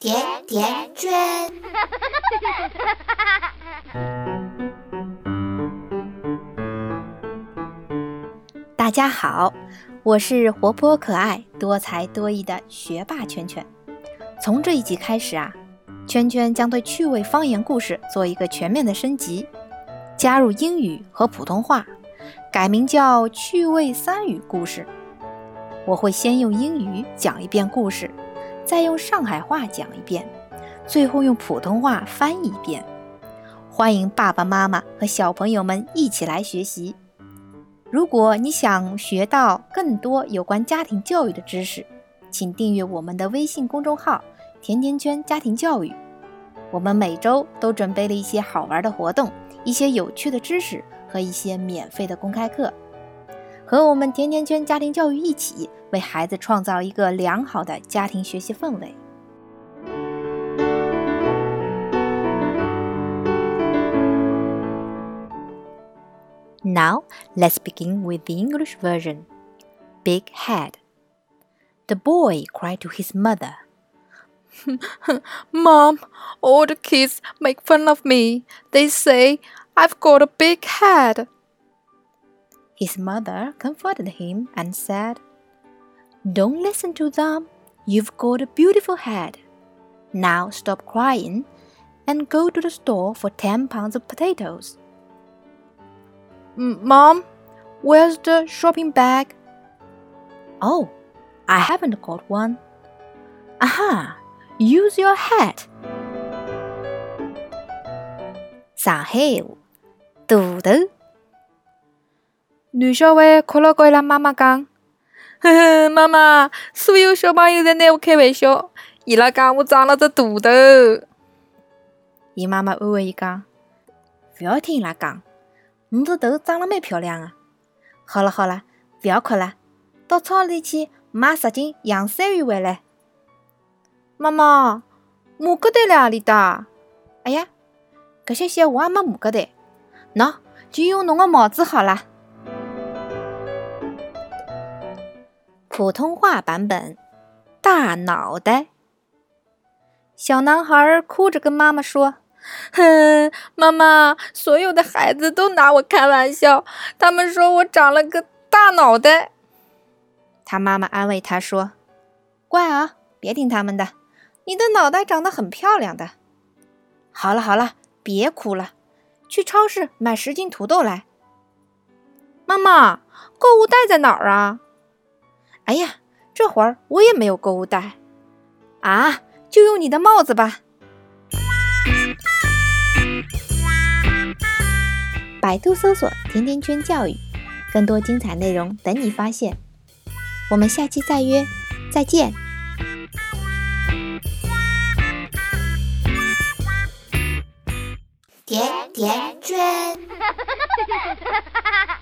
甜甜圈。大家好，我是活泼可爱、多才多艺的学霸圈圈。从这一集开始啊，圈圈将对趣味方言故事做一个全面的升级，加入英语和普通话，改名叫趣味三语故事。我会先用英语讲一遍故事，再用上海话讲一遍，最后用普通话翻译一遍。欢迎爸爸妈妈和小朋友们一起来学习。如果你想学到更多有关家庭教育的知识，请订阅我们的微信公众号“甜甜圈家庭教育”。我们每周都准备了一些好玩的活动、一些有趣的知识和一些免费的公开课，和我们甜甜圈家庭教育一起。为孩子创造一个良好的家庭学习氛围。Now let's begin with the English version. Big head. The boy cried to his mother. Mom, all the kids make fun of me. They say I've got a big head. His mother comforted him and said, don't listen to them. You've got a beautiful head. Now stop crying and go to the store for 10 pounds of potatoes. M Mom, where's the shopping bag? Oh, I haven't got one. Aha, use your hat. 上海话，肚 头。男小孩哭了，跟伊拉妈妈讲。呵呵，妈妈，所有小朋友在拿我开玩笑，伊拉讲我长了只大头。伊妈妈安慰伊讲：“勿要听伊拉讲，你这头长了蛮漂亮啊。好了好了，勿要哭了，到超市里去买十斤洋山芋回来。”妈妈，马格袋辣何里搭？哎呀，搿些些我也没马格袋，喏，就用侬个帽子好了。普通话版本，大脑袋。小男孩哭着跟妈妈说：“哼，妈妈，所有的孩子都拿我开玩笑，他们说我长了个大脑袋。”他妈妈安慰他说：“乖啊，别听他们的，你的脑袋长得很漂亮的。好了好了，别哭了，去超市买十斤土豆来。”妈妈，购物袋在哪儿啊？哎呀，这会儿我也没有购物袋，啊，就用你的帽子吧。百度搜索“甜甜圈教育”，更多精彩内容等你发现。我们下期再约，再见。甜甜圈。